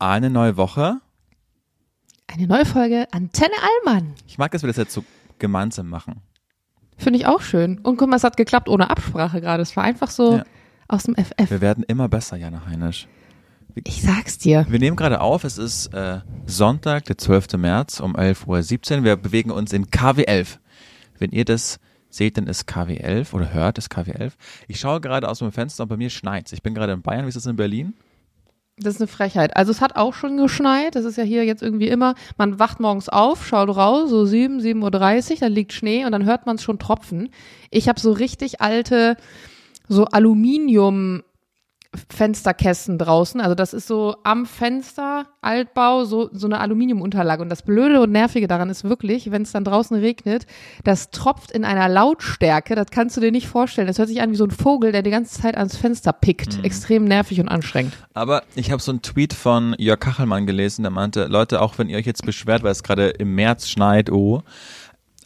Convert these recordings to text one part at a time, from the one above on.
Eine neue Woche. Eine neue Folge Antenne Allmann. Ich mag, dass wir das jetzt so gemeinsam machen. Finde ich auch schön. Und guck mal, es hat geklappt ohne Absprache gerade. Es war einfach so Ja. aus dem FF. Wir werden immer besser, Jana Heinisch. Ich sag's dir. Wir nehmen gerade auf, es ist äh, Sonntag, der 12. März um 11.17 Uhr. Wir bewegen uns in KW 11. Wenn ihr das seht, dann ist KW 11 oder hört, ist KW 11. Ich schaue gerade aus dem Fenster und bei mir schneit's. Ich bin gerade in Bayern. Wie ist es in Berlin? Das ist eine Frechheit. Also es hat auch schon geschneit. Das ist ja hier jetzt irgendwie immer, man wacht morgens auf, schaut raus, so 7, 7.30 Uhr, dann liegt Schnee und dann hört man es schon tropfen. Ich habe so richtig alte, so Aluminium Fensterkästen draußen. Also das ist so am Fenster, Altbau, so, so eine Aluminiumunterlage. Und das Blöde und Nervige daran ist wirklich, wenn es dann draußen regnet, das tropft in einer Lautstärke, das kannst du dir nicht vorstellen. Das hört sich an wie so ein Vogel, der die ganze Zeit ans Fenster pickt. Extrem nervig und anstrengend. Aber ich habe so einen Tweet von Jörg Kachelmann gelesen, der meinte, Leute, auch wenn ihr euch jetzt beschwert, weil es gerade im März schneit, oh,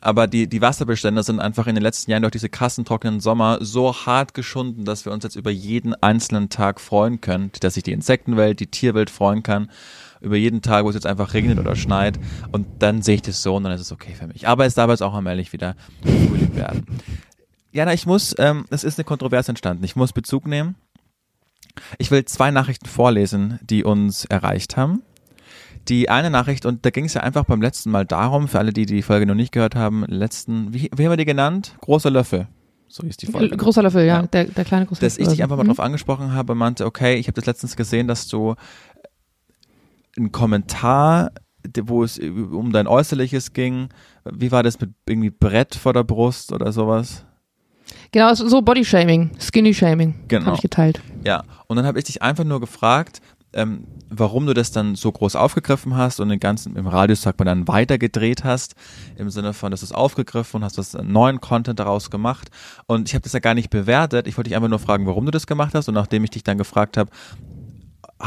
aber die, die Wasserbestände sind einfach in den letzten Jahren durch diese krassen trockenen Sommer so hart geschunden, dass wir uns jetzt über jeden einzelnen Tag freuen können, dass sich die Insektenwelt, die Tierwelt freuen kann, über jeden Tag, wo es jetzt einfach regnet oder schneit und dann sehe ich das so und dann ist es okay für mich. Aber es darf jetzt auch allmählich wieder Frühling werden. Jana, ich muss, ähm, es ist eine Kontroverse entstanden. Ich muss Bezug nehmen. Ich will zwei Nachrichten vorlesen, die uns erreicht haben. Die eine Nachricht, und da ging es ja einfach beim letzten Mal darum, für alle, die die Folge noch nicht gehört haben, letzten, wie, wie haben wir die genannt? Großer Löffel. So ist die Folge. Großer Löffel, ja, Ja. Der, der kleine große Dass ich Löffel. dich einfach mal Mhm. drauf angesprochen habe, meinte, okay, ich habe das letztens gesehen, dass du einen Kommentar, wo es um dein Äußerliches ging, wie war das mit irgendwie Brett vor der Brust oder sowas? Genau, so- so Bodyshaming, Skinny-Shaming Genau. habe ich geteilt. Ja, und dann habe ich dich einfach nur gefragt, ähm, warum du das dann so groß aufgegriffen hast und den ganzen, im Radius sagt man dann weitergedreht hast, im Sinne von, dass du es aufgegriffen und hast was neuen Content daraus gemacht. Und ich habe das ja gar nicht bewertet. Ich wollte dich einfach nur fragen, warum du das gemacht hast. Und nachdem ich dich dann gefragt habe,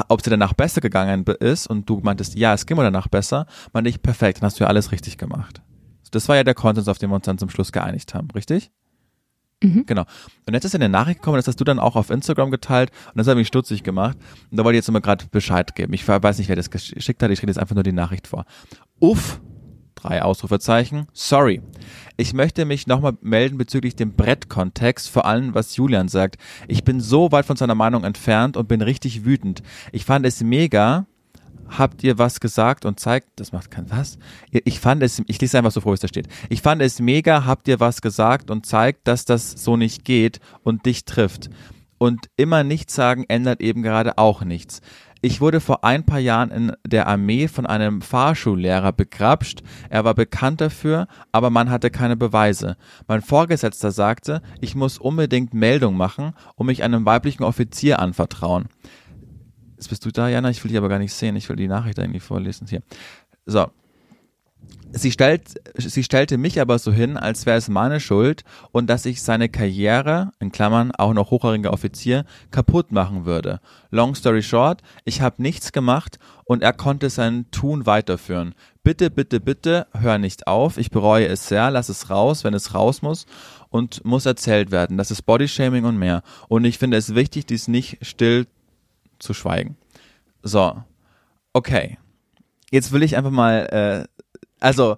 ob sie danach besser gegangen ist und du meintest, ja, es ging mir danach besser, meinte ich, perfekt, dann hast du ja alles richtig gemacht. Das war ja der Content, auf den wir uns dann zum Schluss geeinigt haben, richtig? Genau. Und jetzt ist eine Nachricht gekommen, das hast du dann auch auf Instagram geteilt und das hat mich stutzig gemacht. Und da wollte ich jetzt immer gerade Bescheid geben. Ich weiß nicht, wer das geschickt hat, ich rede jetzt einfach nur die Nachricht vor. Uff, drei Ausrufezeichen, sorry. Ich möchte mich nochmal melden bezüglich dem Brettkontext, vor allem was Julian sagt. Ich bin so weit von seiner Meinung entfernt und bin richtig wütend. Ich fand es mega, habt ihr was gesagt und zeigt, das macht kein was. Ich fand es, ich lese einfach so vor, wie es da steht. Ich fand es mega, habt ihr was gesagt und zeigt, dass das so nicht geht und dich trifft. Und immer nichts sagen ändert eben gerade auch nichts. Ich wurde vor ein paar Jahren in der Armee von einem Fahrschullehrer begrapscht. Er war bekannt dafür, aber man hatte keine Beweise. Mein Vorgesetzter sagte, ich muss unbedingt Meldung machen und mich einem weiblichen Offizier anvertrauen. Jetzt bist du da, Jana. Ich will dich aber gar nicht sehen. Ich will die Nachricht eigentlich vorlesen. Hier. So. Sie, stellt, sie stellte mich aber so hin, als wäre es meine Schuld und dass ich seine Karriere, in Klammern auch noch hochrangiger Offizier, kaputt machen würde. Long story short, ich habe nichts gemacht und er konnte sein Tun weiterführen. Bitte, bitte, bitte, hör nicht auf. Ich bereue es sehr. Lass es raus, wenn es raus muss und muss erzählt werden. Das ist Bodyshaming und mehr. Und ich finde es wichtig, dies nicht still zu schweigen. So, okay. Jetzt will ich einfach mal, äh, also,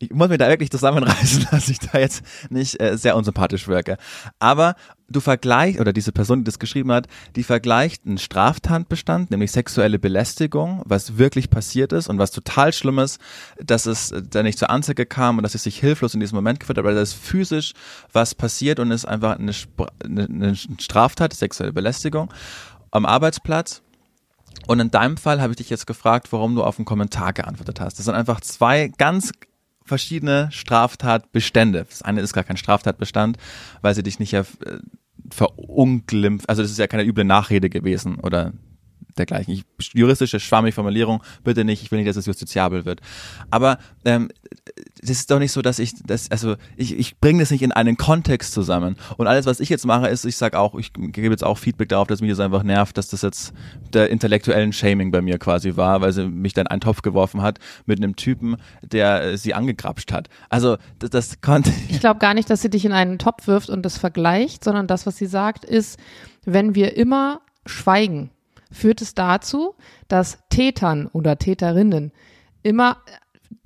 ich muss mir da wirklich zusammenreißen, dass ich da jetzt nicht äh, sehr unsympathisch wirke. Aber du vergleichst, oder diese Person, die das geschrieben hat, die vergleicht einen Straftatbestand, nämlich sexuelle Belästigung, was wirklich passiert ist und was total schlimm ist, dass es äh, da nicht zur Anzeige kam und dass es sich hilflos in diesem Moment geführt hat, weil das physisch was passiert und ist einfach eine, eine, eine Straftat, sexuelle Belästigung am Arbeitsplatz. Und in deinem Fall habe ich dich jetzt gefragt, warum du auf einen Kommentar geantwortet hast. Das sind einfach zwei ganz verschiedene Straftatbestände. Das eine ist gar kein Straftatbestand, weil sie dich nicht ja äh, verunglimpft, also das ist ja keine üble Nachrede gewesen oder dergleichen. Ich, juristische schwammige Formulierung, bitte nicht, ich will nicht, dass es justiziabel wird. Aber ähm, das ist doch nicht so, dass ich das, also ich, ich bringe das nicht in einen Kontext zusammen. Und alles, was ich jetzt mache, ist, ich sage auch, ich gebe jetzt auch Feedback darauf, dass mich das einfach nervt, dass das jetzt der intellektuellen Shaming bei mir quasi war, weil sie mich dann in einen Topf geworfen hat mit einem Typen, der äh, sie angegrapscht hat. Also das, das konnte Ich glaube gar nicht, dass sie dich in einen Topf wirft und das vergleicht, sondern das, was sie sagt, ist, wenn wir immer schweigen, führt es dazu, dass Tätern oder Täterinnen immer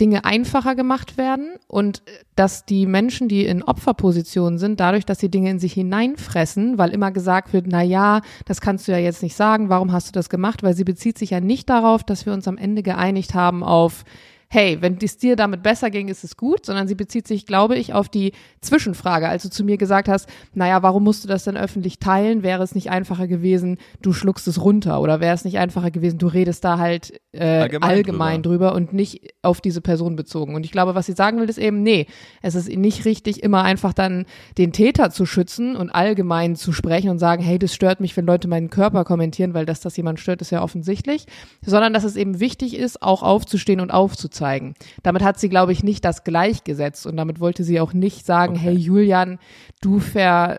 Dinge einfacher gemacht werden und dass die Menschen, die in Opferpositionen sind, dadurch, dass sie Dinge in sich hineinfressen, weil immer gesagt wird, na ja, das kannst du ja jetzt nicht sagen, warum hast du das gemacht? Weil sie bezieht sich ja nicht darauf, dass wir uns am Ende geeinigt haben auf hey, wenn es dir damit besser ging, ist es gut, sondern sie bezieht sich, glaube ich, auf die Zwischenfrage, als du zu mir gesagt hast, naja, warum musst du das denn öffentlich teilen? Wäre es nicht einfacher gewesen, du schluckst es runter oder wäre es nicht einfacher gewesen, du redest da halt äh, allgemein, allgemein drüber. drüber. und nicht auf diese Person bezogen. Und ich glaube, was sie sagen will, ist eben, nee, es ist nicht richtig, immer einfach dann den Täter zu schützen und allgemein zu sprechen und sagen, hey, das stört mich, wenn Leute meinen Körper kommentieren, weil dass das jemand stört, ist ja offensichtlich, sondern dass es eben wichtig ist, auch aufzustehen und aufzuzeigen zeigen. Damit hat sie, glaube ich, nicht das gleichgesetzt und damit wollte sie auch nicht sagen, okay. hey Julian, du ver,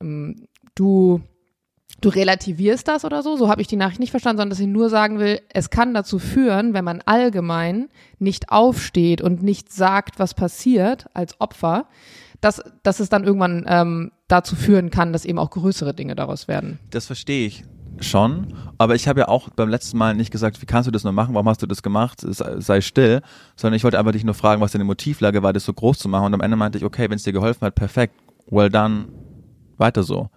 ähm, du du relativierst das oder so. So habe ich die Nachricht nicht verstanden, sondern dass sie nur sagen will, es kann dazu führen, wenn man allgemein nicht aufsteht und nicht sagt, was passiert als Opfer, dass, dass es dann irgendwann ähm, dazu führen kann, dass eben auch größere Dinge daraus werden. Das verstehe ich schon, aber ich habe ja auch beim letzten Mal nicht gesagt, wie kannst du das nur machen, warum hast du das gemacht, sei still, sondern ich wollte einfach dich nur fragen, was deine Motivlage war, das so groß zu machen und am Ende meinte ich, okay, wenn es dir geholfen hat, perfekt, well done, weiter so.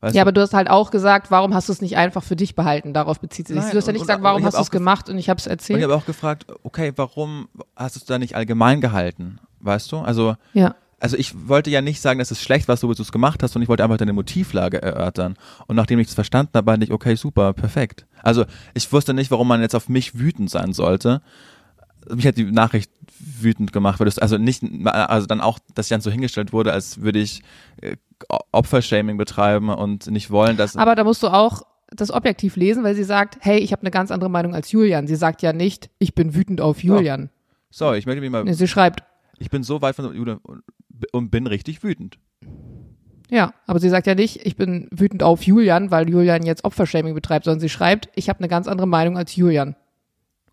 Weißt ja, du? aber du hast halt auch gesagt, warum hast du es nicht einfach für dich behalten? Darauf bezieht sich. Nein, du hast ja nicht gesagt, warum hast du es gemacht und ich habe es erzählt. Und ich habe auch gefragt, okay, warum hast du es da nicht allgemein gehalten? Weißt du? Also ja also ich wollte ja nicht sagen, dass es schlecht war, so wie du es gemacht hast, und ich wollte einfach deine Motivlage erörtern. Und nachdem ich das verstanden habe, meinte ich, okay, super, perfekt. Also ich wusste nicht, warum man jetzt auf mich wütend sein sollte. Mich hat die Nachricht wütend gemacht, weil das also nicht, also dann auch, dass ich dann so hingestellt wurde, als würde ich äh, Opfershaming betreiben und nicht wollen, dass. Aber da musst du auch das objektiv lesen, weil sie sagt, hey, ich habe eine ganz andere Meinung als Julian. Sie sagt ja nicht, ich bin wütend auf Julian. Oh. Sorry, ich möchte mich mal. Nee, sie schreibt. Ich bin so weit von Julian und bin richtig wütend. Ja, aber sie sagt ja nicht, ich bin wütend auf Julian, weil Julian jetzt Opfershaming betreibt, sondern sie schreibt, ich habe eine ganz andere Meinung als Julian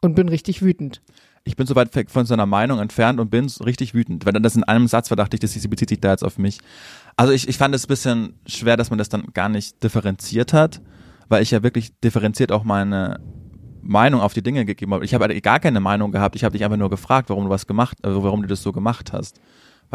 und bin richtig wütend. Ich bin so weit von seiner Meinung entfernt und bin richtig wütend. Wenn dann das in einem Satz war, dachte ich, dass sie bezieht sich da jetzt auf mich. Also ich, ich fand es ein bisschen schwer, dass man das dann gar nicht differenziert hat, weil ich ja wirklich differenziert auch meine Meinung auf die Dinge gegeben habe. Ich habe halt gar keine Meinung gehabt. Ich habe dich einfach nur gefragt, warum du was gemacht, also warum du das so gemacht hast.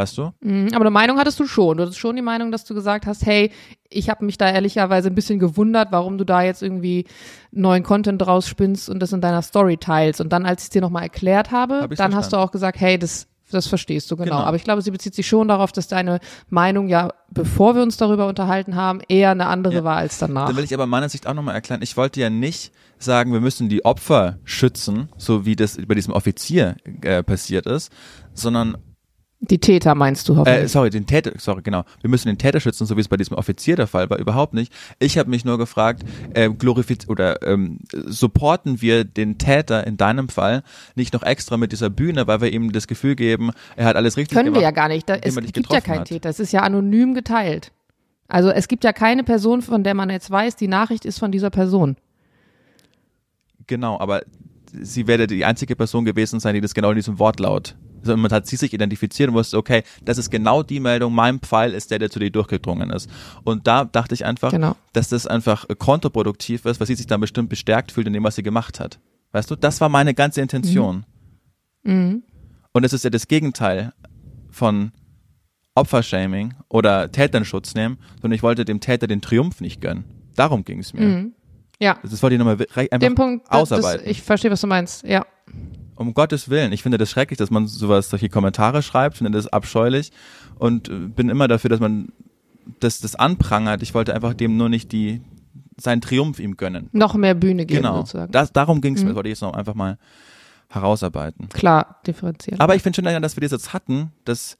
Weißt du? Mhm, aber eine Meinung hattest du schon. Du hattest schon die Meinung, dass du gesagt hast, hey, ich habe mich da ehrlicherweise ein bisschen gewundert, warum du da jetzt irgendwie neuen Content draus spinnst und das in deiner Story teilst. Und dann, als ich es dir nochmal erklärt habe, hab dann verstanden. hast du auch gesagt, hey, das das verstehst du genau. genau. Aber ich glaube, sie bezieht sich schon darauf, dass deine Meinung ja, bevor wir uns darüber unterhalten haben, eher eine andere ja. war als danach. Dann will ich aber meiner Sicht auch nochmal erklären. Ich wollte ja nicht sagen, wir müssen die Opfer schützen, so wie das bei diesem Offizier äh, passiert ist, sondern die Täter meinst du hoffentlich? Äh, sorry, den Täter, sorry, genau. Wir müssen den Täter schützen, so wie es bei diesem Offizier der Fall war, überhaupt nicht. Ich habe mich nur gefragt, äh, glorifiz oder ähm, supporten wir den Täter in deinem Fall nicht noch extra mit dieser Bühne, weil wir ihm das Gefühl geben, er hat alles richtig Können gemacht. Können wir ja gar nicht. Da, es gibt ja keinen hat. Täter. Es ist ja anonym geteilt. Also es gibt ja keine Person, von der man jetzt weiß, die Nachricht ist von dieser Person. Genau, aber sie werde die einzige Person gewesen sein, die das genau in diesem Wortlaut sondern man hat sie sich identifiziert und wusste, okay, das ist genau die Meldung, mein Pfeil ist der, der zu dir durchgedrungen ist. Und da dachte ich einfach, genau. dass das einfach kontraproduktiv ist, weil sie sich dann bestimmt bestärkt fühlt in dem, was sie gemacht hat. Weißt du, das war meine ganze Intention. Mhm. Mhm. Und es ist ja das Gegenteil von Opfershaming oder Täternschutz nehmen, sondern ich wollte dem Täter den Triumph nicht gönnen. Darum ging es mir. Mhm. Ja. Das wollte ich nochmal einfach Den Punkt, ausarbeiten. Das, ich verstehe, was du meinst. Ja. Um Gottes Willen. Ich finde das schrecklich, dass man sowas, solche Kommentare schreibt, finde das abscheulich und äh, bin immer dafür, dass man das, das anprangert. Ich wollte einfach dem nur nicht die, seinen Triumph ihm gönnen. Noch mehr Bühne geben genau. sozusagen. Das, darum ging es mhm. mir, das wollte ich jetzt noch einfach mal herausarbeiten. Klar, differenzieren. Aber ich finde schon, dass wir das jetzt hatten, dass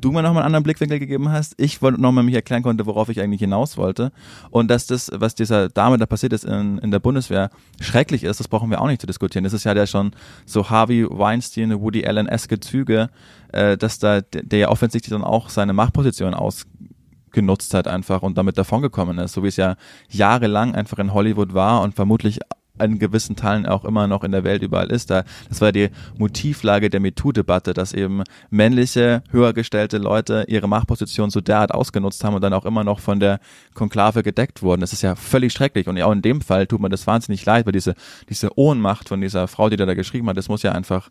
du mir nochmal einen anderen Blickwinkel gegeben hast, ich wollte nochmal mich erklären konnte, worauf ich eigentlich hinaus wollte. Und dass das, was dieser Dame da passiert ist in, in der Bundeswehr, schrecklich ist, das brauchen wir auch nicht zu diskutieren. Das ist ja der schon so Harvey Weinstein, Woody Allen-eske Züge, äh, dass da der, ja offensichtlich dann auch seine Machtposition ausgenutzt hat einfach und damit davongekommen ist, so wie es ja jahrelang einfach in Hollywood war und vermutlich an gewissen Teilen auch immer noch in der Welt überall ist. Da, das war die Motivlage der MeToo-Debatte, dass eben männliche, höhergestellte Leute ihre Machtposition so derart ausgenutzt haben und dann auch immer noch von der Konklave gedeckt wurden. Das ist ja völlig schrecklich und auch in dem Fall tut man das wahnsinnig leid, weil diese, diese Ohnmacht von dieser Frau, die da, da geschrieben hat, das muss ja einfach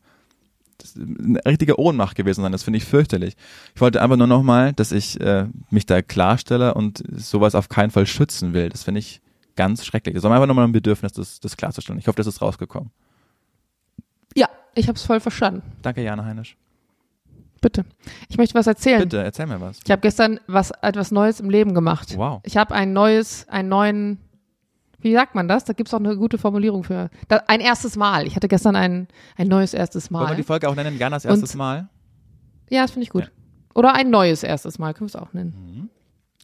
eine richtige Ohnmacht gewesen sein. Das finde ich fürchterlich. Ich wollte einfach nur nochmal, dass ich äh, mich da klarstelle und sowas auf keinen Fall schützen will. Das finde ich ganz schrecklich. Das war einfach nochmal ein Bedürfnis, das, das klarzustellen. Ich hoffe, das ist rausgekommen. Ja, ich habe es voll verstanden. Danke, Jana Heinisch. Bitte. Ich möchte was erzählen. Bitte, erzähl mir was. Ich habe gestern was etwas Neues im Leben gemacht. Wow. Ich habe ein neues, einen neuen, wie sagt man das? Da gibt es auch eine gute Formulierung für. Da, ein erstes Mal. Ich hatte gestern ein, ein neues erstes Wollen wir Mal. die Folge auch nennen? Janas erstes Mal? Ja, das finde ich gut. Ja. Oder ein neues erstes Mal, können wir es auch nennen. Mhm.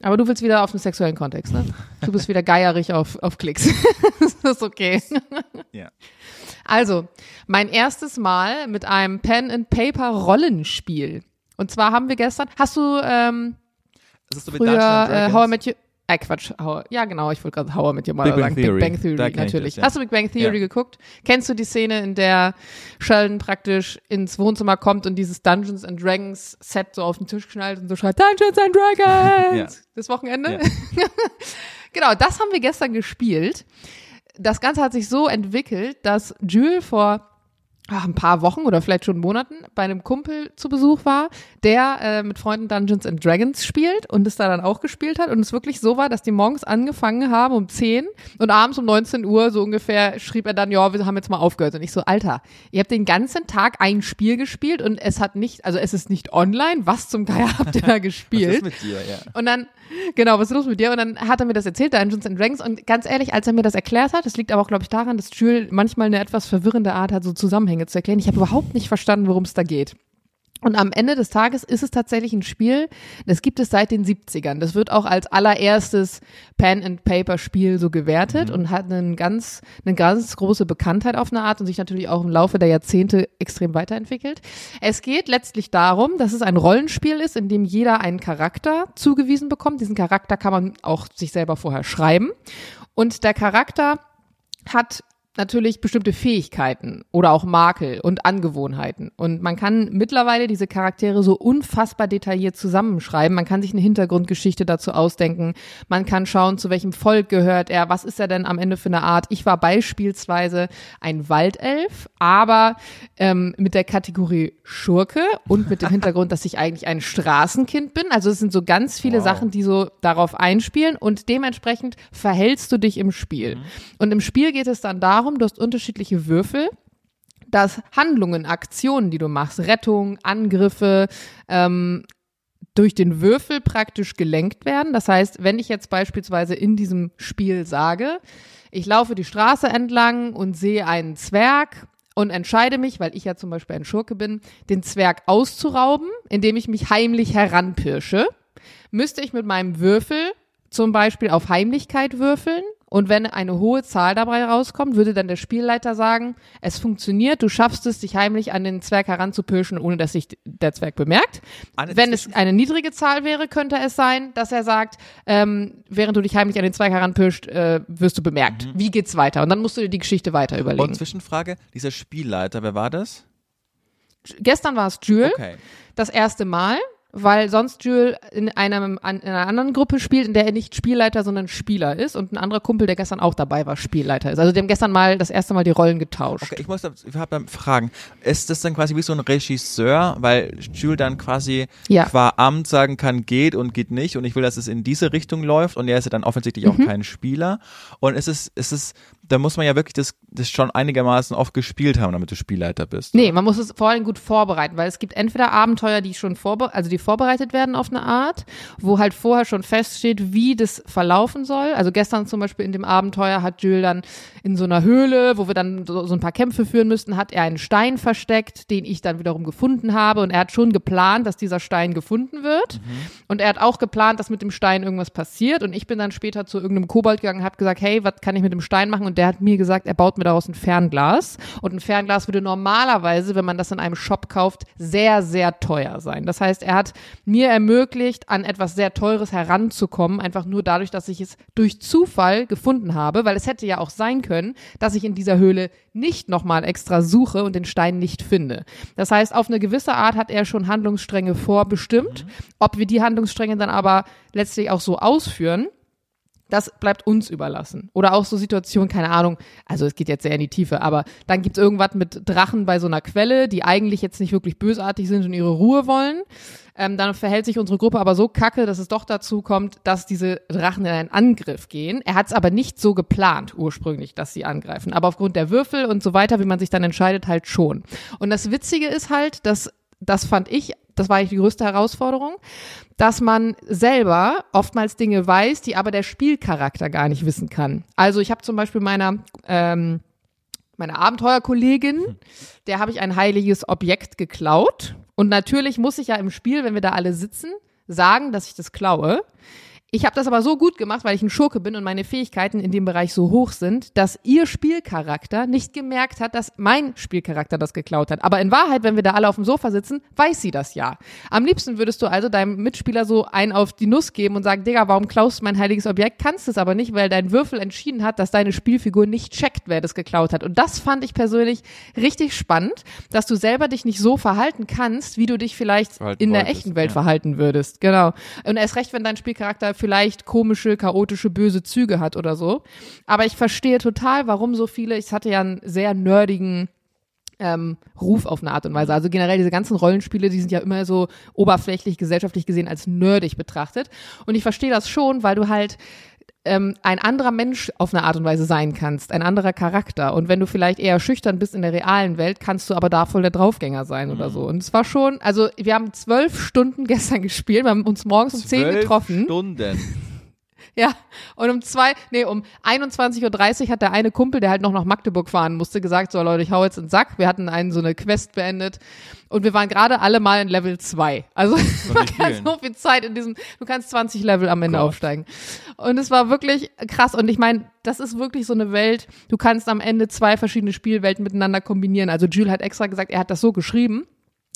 Aber du willst wieder auf den sexuellen Kontext, ne? Du bist wieder geierig auf, auf Klicks. das ist okay. Ja. Also, mein erstes Mal mit einem Pen-and-Paper-Rollenspiel. Und zwar haben wir gestern, hast du ähm, Das ist so wie früher äh. How I Met Your, äh Quatsch, How, ja genau, ich wollte gerade I Met Your Mother Big Bang sagen. Theory. Big Bang Theory, Da natürlich. das, ja. Hast du Big Bang Theory Ja. geguckt? Kennst du die Szene, in der Sheldon praktisch ins Wohnzimmer kommt und dieses Dungeons and Dragons Set so auf den Tisch knallt und so schreit, Dungeons and Dragons! Das Wochenende? Ja. Genau, das haben wir gestern gespielt. Das Ganze hat sich so entwickelt, dass Jules vor ach, ein paar Wochen oder vielleicht schon Monaten bei einem Kumpel zu Besuch war, der äh, mit Freunden Dungeons and Dragons spielt und es da dann auch gespielt hat und es wirklich so war, dass die morgens angefangen haben um 10 und abends um 19 Uhr so ungefähr schrieb er dann, ja, wir haben jetzt mal aufgehört und ich so, Alter, ihr habt den ganzen Tag ein Spiel gespielt und es hat nicht, also es ist nicht online, was zum Geier habt ihr da Was gespielt? ist mit dir? Ja. Und dann, genau, was ist los mit dir? Und dann hat er mir das erzählt, Dungeons and Dragons. Und ganz ehrlich, als er mir das erklärt hat, das liegt aber auch, glaube ich, daran, dass Jules manchmal eine etwas verwirrende Art hat, so Zusammenhänge zu erklären. Ich habe überhaupt nicht verstanden, worum es da geht. Und am Ende des Tages ist es tatsächlich ein Spiel, das gibt es seit den 70ern. Das wird auch als allererstes Pen-and-Paper-Spiel so gewertet und hat einen ganz, eine ganz große Bekanntheit auf eine Art und sich natürlich auch im Laufe der Jahrzehnte extrem weiterentwickelt. Es geht letztlich darum, dass es ein Rollenspiel ist, in dem jeder einen Charakter zugewiesen bekommt. Diesen Charakter kann man auch sich selber vorher schreiben. Und der Charakter hat natürlich bestimmte Fähigkeiten oder auch Makel und Angewohnheiten. Und man kann mittlerweile diese Charaktere so unfassbar detailliert zusammenschreiben. Man kann sich eine Hintergrundgeschichte dazu ausdenken. Man kann schauen, zu welchem Volk gehört er. Was ist er denn am Ende für eine Art? Ich war beispielsweise ein Waldelf, aber ähm, mit der Kategorie Schurke und mit dem Hintergrund, dass ich eigentlich ein Straßenkind bin. Also es sind so ganz viele Wow. Sachen, die so darauf einspielen und dementsprechend verhältst du dich im Spiel. Und im Spiel geht es dann darum, du hast unterschiedliche Würfel, dass Handlungen, Aktionen, die du machst, Rettung, Angriffe, ähm, durch den Würfel praktisch gelenkt werden. Das heißt, wenn ich jetzt beispielsweise in diesem Spiel sage, ich laufe die Straße entlang und sehe einen Zwerg und entscheide mich, weil ich ja zum Beispiel ein Schurke bin, den Zwerg auszurauben, indem ich mich heimlich heranpirsche, müsste ich mit meinem Würfel zum Beispiel auf Heimlichkeit würfeln. Und wenn eine hohe Zahl dabei rauskommt, würde dann der Spielleiter sagen, es funktioniert, du schaffst es, dich heimlich an den Zwerg heranzupirschen, ohne dass sich der Zwerg bemerkt. Eine Wenn es eine niedrige Zahl wäre, könnte es sein, dass er sagt, ähm, während du dich heimlich an den Zwerg heranpirschst, äh, wirst du bemerkt. Wie geht's weiter? Und dann musst du dir die Geschichte weiter Und überlegen. Zwischenfrage, dieser Spielleiter, wer war das? Gestern war es Jules. Okay. das erste Mal, weil sonst Jules in, einem, an, in einer anderen Gruppe spielt, in der er nicht Spielleiter, sondern Spieler ist und ein anderer Kumpel, der gestern auch dabei war, Spielleiter ist. Also die haben gestern mal das erste Mal die Rollen getauscht. Okay, ich muss ich hab da Fragen. Ist das dann quasi wie so ein Regisseur, weil Jules dann quasi Ja. qua Amt sagen kann, geht und geht nicht und ich will, dass es in diese Richtung läuft und er ist ja dann offensichtlich auch Mhm. kein Spieler und es ist, es ist, da muss man ja wirklich das, das schon einigermaßen oft gespielt haben, damit du Spielleiter bist. Nee, man muss es vor allem gut vorbereiten, weil es gibt entweder Abenteuer, die schon vorbe also die vorbereitet werden auf eine Art, wo halt vorher schon feststeht, wie das verlaufen soll. Also gestern zum Beispiel in dem Abenteuer hat Jules dann in so einer Höhle, wo wir dann so, so ein paar Kämpfe führen müssten, hat er einen Stein versteckt, den ich dann wiederum gefunden habe. Und er hat schon geplant, dass dieser Stein gefunden wird. Und er hat auch geplant, dass mit dem Stein irgendwas passiert. Und ich bin dann später zu irgendeinem Kobold gegangen und habe gesagt, hey, was kann ich mit dem Stein machen? Und der hat mir gesagt, er baut mir daraus ein Fernglas. Und ein Fernglas würde normalerweise, wenn man das in einem Shop kauft, sehr, sehr teuer sein. Das heißt, er hat mir ermöglicht, an etwas sehr Teures heranzukommen, einfach nur dadurch, dass ich es durch Zufall gefunden habe, weil es hätte ja auch sein können, dass ich in dieser Höhle nicht nochmal extra suche und den Stein nicht finde. Das heißt, auf eine gewisse Art hat er schon Handlungsstränge vorbestimmt. Mhm. Ob wir die Handlungsstränge dann aber letztlich auch so ausführen, das bleibt uns überlassen. Oder auch so Situationen, keine Ahnung, also es geht jetzt sehr in die Tiefe, aber dann gibt's irgendwas mit Drachen bei so einer Quelle, die eigentlich jetzt nicht wirklich bösartig sind und ihre Ruhe wollen. Ähm, dann verhält sich unsere Gruppe aber so kacke, dass es doch dazu kommt, dass diese Drachen in einen Angriff gehen. Er hat es aber nicht so geplant ursprünglich, dass sie angreifen. Aber aufgrund der Würfel und so weiter, wie man sich dann entscheidet, halt schon. Und das Witzige ist halt, dass das fand ich, das war eigentlich die größte Herausforderung, dass man selber oftmals Dinge weiß, die aber der Spielcharakter gar nicht wissen kann. Also ich habe zum Beispiel meiner ähm, meiner Abenteuerkollegin, der habe ich ein heiliges Objekt geklaut. Und natürlich muss ich ja im Spiel, wenn wir da alle sitzen, sagen, dass ich das klaue. Ich habe das aber so gut gemacht, weil ich ein Schurke bin und meine Fähigkeiten in dem Bereich so hoch sind, dass ihr Spielcharakter nicht gemerkt hat, dass mein Spielcharakter das geklaut hat. Aber in Wahrheit, wenn wir da alle auf dem Sofa sitzen, weiß sie das ja. Am liebsten würdest du also deinem Mitspieler so einen auf die Nuss geben und sagen, Digga, warum klaust du mein heiliges Objekt? Kannst es aber nicht, weil dein Würfel entschieden hat, dass deine Spielfigur nicht checkt, wer das geklaut hat. Und das fand ich persönlich richtig spannend, dass du selber dich nicht so verhalten kannst, wie du dich vielleicht verhalten in der wolltest, echten Welt ja. verhalten würdest. Genau. Und erst recht, wenn dein Spielcharakter vielleicht komische, chaotische, böse Züge hat oder so. Aber ich verstehe total, warum so viele, ich hatte ja einen sehr nerdigen ähm, Ruf auf eine Art und Weise. Also generell diese ganzen Rollenspiele, die sind ja immer so oberflächlich, gesellschaftlich gesehen als nerdig betrachtet. Und ich verstehe das schon, weil du halt ähm, ein anderer Mensch auf eine Art und Weise sein kannst, ein anderer Charakter. Und wenn du vielleicht eher schüchtern bist in der realen Welt, kannst du aber da voll der Draufgänger sein mhm. oder so. Und es war schon, also wir haben zwölf Stunden gestern gespielt, wir haben uns morgens um zehn getroffen. Stunden. Ja, und um zwei, nee, um 21.30 Uhr hat der eine Kumpel, der halt noch nach Magdeburg fahren musste, gesagt, so Leute, ich hau jetzt in den Sack. Wir hatten einen so eine Quest beendet und wir waren gerade alle mal in Level 2. Also man kann so viel Zeit in diesem, du kannst 20 Level am Ende Gott. aufsteigen. Und es war wirklich krass und ich meine, das ist wirklich so eine Welt, du kannst am Ende zwei verschiedene Spielwelten miteinander kombinieren. Also Jules hat extra gesagt, er hat das so geschrieben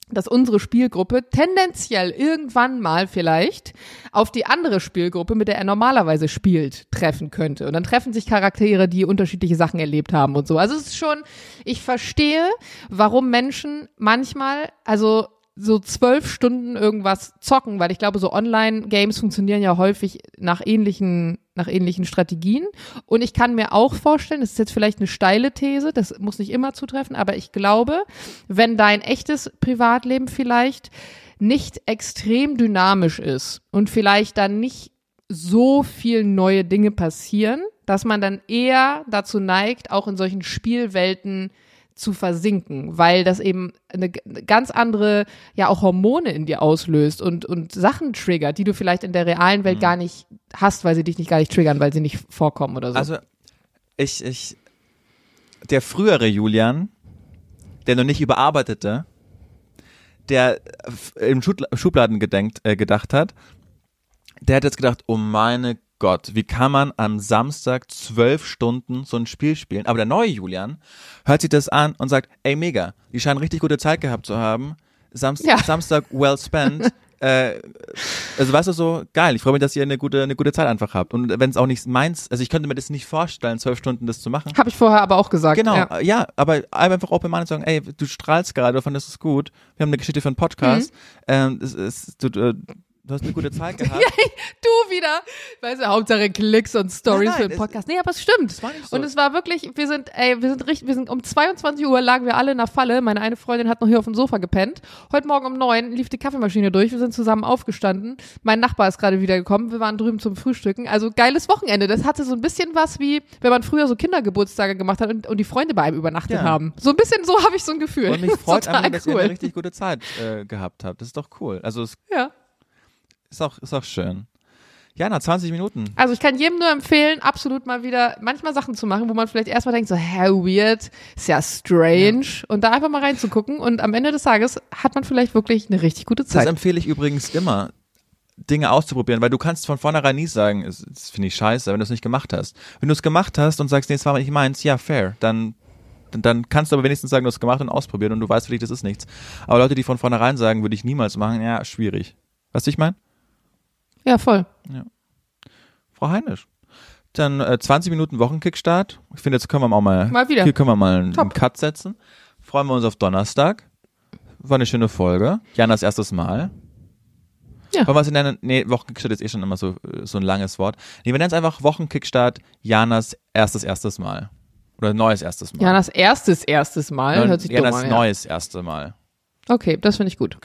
dass unsere Spielgruppe tendenziell irgendwann mal vielleicht auf die andere Spielgruppe, mit der er normalerweise spielt, treffen könnte. Und dann treffen sich Charaktere, die unterschiedliche Sachen erlebt haben und so. Also es ist schon, ich verstehe, warum Menschen manchmal, also so zwölf Stunden irgendwas zocken, weil ich glaube, so Online-Games funktionieren ja häufig nach ähnlichen, nach ähnlichen Strategien. Und ich kann mir auch vorstellen, das ist jetzt vielleicht eine steile These, das muss nicht immer zutreffen, aber ich glaube, wenn dein echtes Privatleben vielleicht nicht extrem dynamisch ist und vielleicht dann nicht so viel neue Dinge passieren, dass man dann eher dazu neigt, auch in solchen Spielwelten zu versinken, weil das eben eine, ganz andere, ja auch Hormone in dir auslöst und, und Sachen triggert, die du vielleicht in der realen Welt mhm. gar nicht hast, weil sie dich nicht gar nicht triggern, weil sie nicht vorkommen oder so. Also ich, ich, der frühere Julian, der noch nicht überarbeitete, der im Schubladen gedenkt, äh, gedacht hat, der hat jetzt gedacht, oh meine Gott, wie kann man am Samstag zwölf Stunden so ein Spiel spielen? Aber der neue Julian hört sich das an und sagt, ey mega, die scheinen richtig gute Zeit gehabt zu haben. Samst ja. Samstag well spent. äh, also weißt du so, geil, ich freue mich, dass ihr eine gute, eine gute Zeit einfach habt. Und wenn es auch nicht meins, also ich könnte mir das nicht vorstellen, zwölf Stunden das zu machen. Habe ich vorher aber auch gesagt. Genau, ja, ja aber einfach Open Mind sagen, ey, du strahlst gerade, davon das ist gut. Wir haben eine Geschichte für einen Podcast. Mhm. Ähm, es, es, du, Du hast eine gute Zeit gehabt. ja, du wieder. Weißt du, Hauptsache Klicks und Stories nein, nein, für den Podcast. Nee, aber es stimmt. So. Und es war wirklich, wir sind, ey, wir sind richtig, wir sind um 22 Uhr lagen wir alle in der Falle. Meine eine Freundin hat noch hier auf dem Sofa gepennt. Heute Morgen um neun lief die Kaffeemaschine durch. Wir sind zusammen aufgestanden. Mein Nachbar ist gerade wieder gekommen. Wir waren drüben zum Frühstücken. Also geiles Wochenende. Das hatte so ein bisschen was wie, wenn man früher so Kindergeburtstage gemacht hat und, und die Freunde bei einem übernachtet ja. haben. So ein bisschen so habe ich so ein Gefühl. Und mich freut einfach, dass ihr eine richtig gute Zeit äh, gehabt habt. Das ist doch cool. Also es ja. Ist auch, ist auch schön. Ja, nach 20 Minuten. Also ich kann jedem nur empfehlen, absolut mal wieder manchmal Sachen zu machen, wo man vielleicht erstmal denkt, so, hä, weird, ist ja strange. Ja. Und da einfach mal reinzugucken. Und am Ende des Tages hat man vielleicht wirklich eine richtig gute Zeit. Das empfehle ich übrigens immer. Dinge auszuprobieren, weil du kannst von vornherein nie sagen, das finde ich scheiße, wenn du es nicht gemacht hast. Wenn du es gemacht hast und sagst, nee, das war nicht meins, ja, fair, dann, dann, dann kannst du aber wenigstens sagen, du hast es gemacht und ausprobiert und du weißt für dich, das ist nichts. Aber Leute, die von vornherein sagen, würde ich niemals machen, ja, schwierig. Weißt du, ich meine? Ja, voll. Frau Heinisch. Dann äh, 20 Minuten Wochenkickstart. Ich finde, jetzt können wir auch mal, Mal wieder. hier können wir mal einen, einen Cut setzen. Freuen wir uns auf Donnerstag. War eine schöne Folge. Janas erstes Mal. Ja. Wollen wir es in einer, nee, Wochenkickstart ist eh schon immer so, äh, so ein langes Wort. Nee, wir nennen es einfach Wochenkickstart Janas erstes erstes Mal. Oder neues erstes Mal. Janas erstes, erstes Mal. Hört sich dumm Janas an. Ja. neues erste Mal. Okay, das finde ich gut.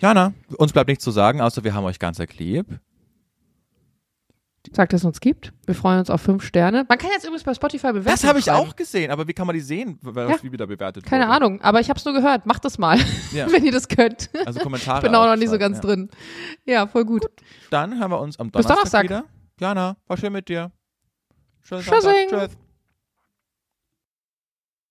Jana, uns bleibt nichts zu sagen, außer wir haben euch ganz lieb. Sagt, dass es uns gibt. Wir freuen uns auf fünf Sterne. Man kann jetzt übrigens bei Spotify bewerten. Das habe ich schreiben. auch gesehen, aber wie kann man die sehen, weil Ja. das wie wieder bewertet Keine wurde? Ahnung, aber ich habe es nur gehört. Macht das mal, Ja. wenn ihr das könnt. Also Kommentare. Ich bin auch noch nicht so ganz ja. drin. Ja, voll gut. Dann hören wir uns am Bis Donnerstag, Donnerstag. wieder. Jana, war schön mit dir. Tschüss. Tschüss.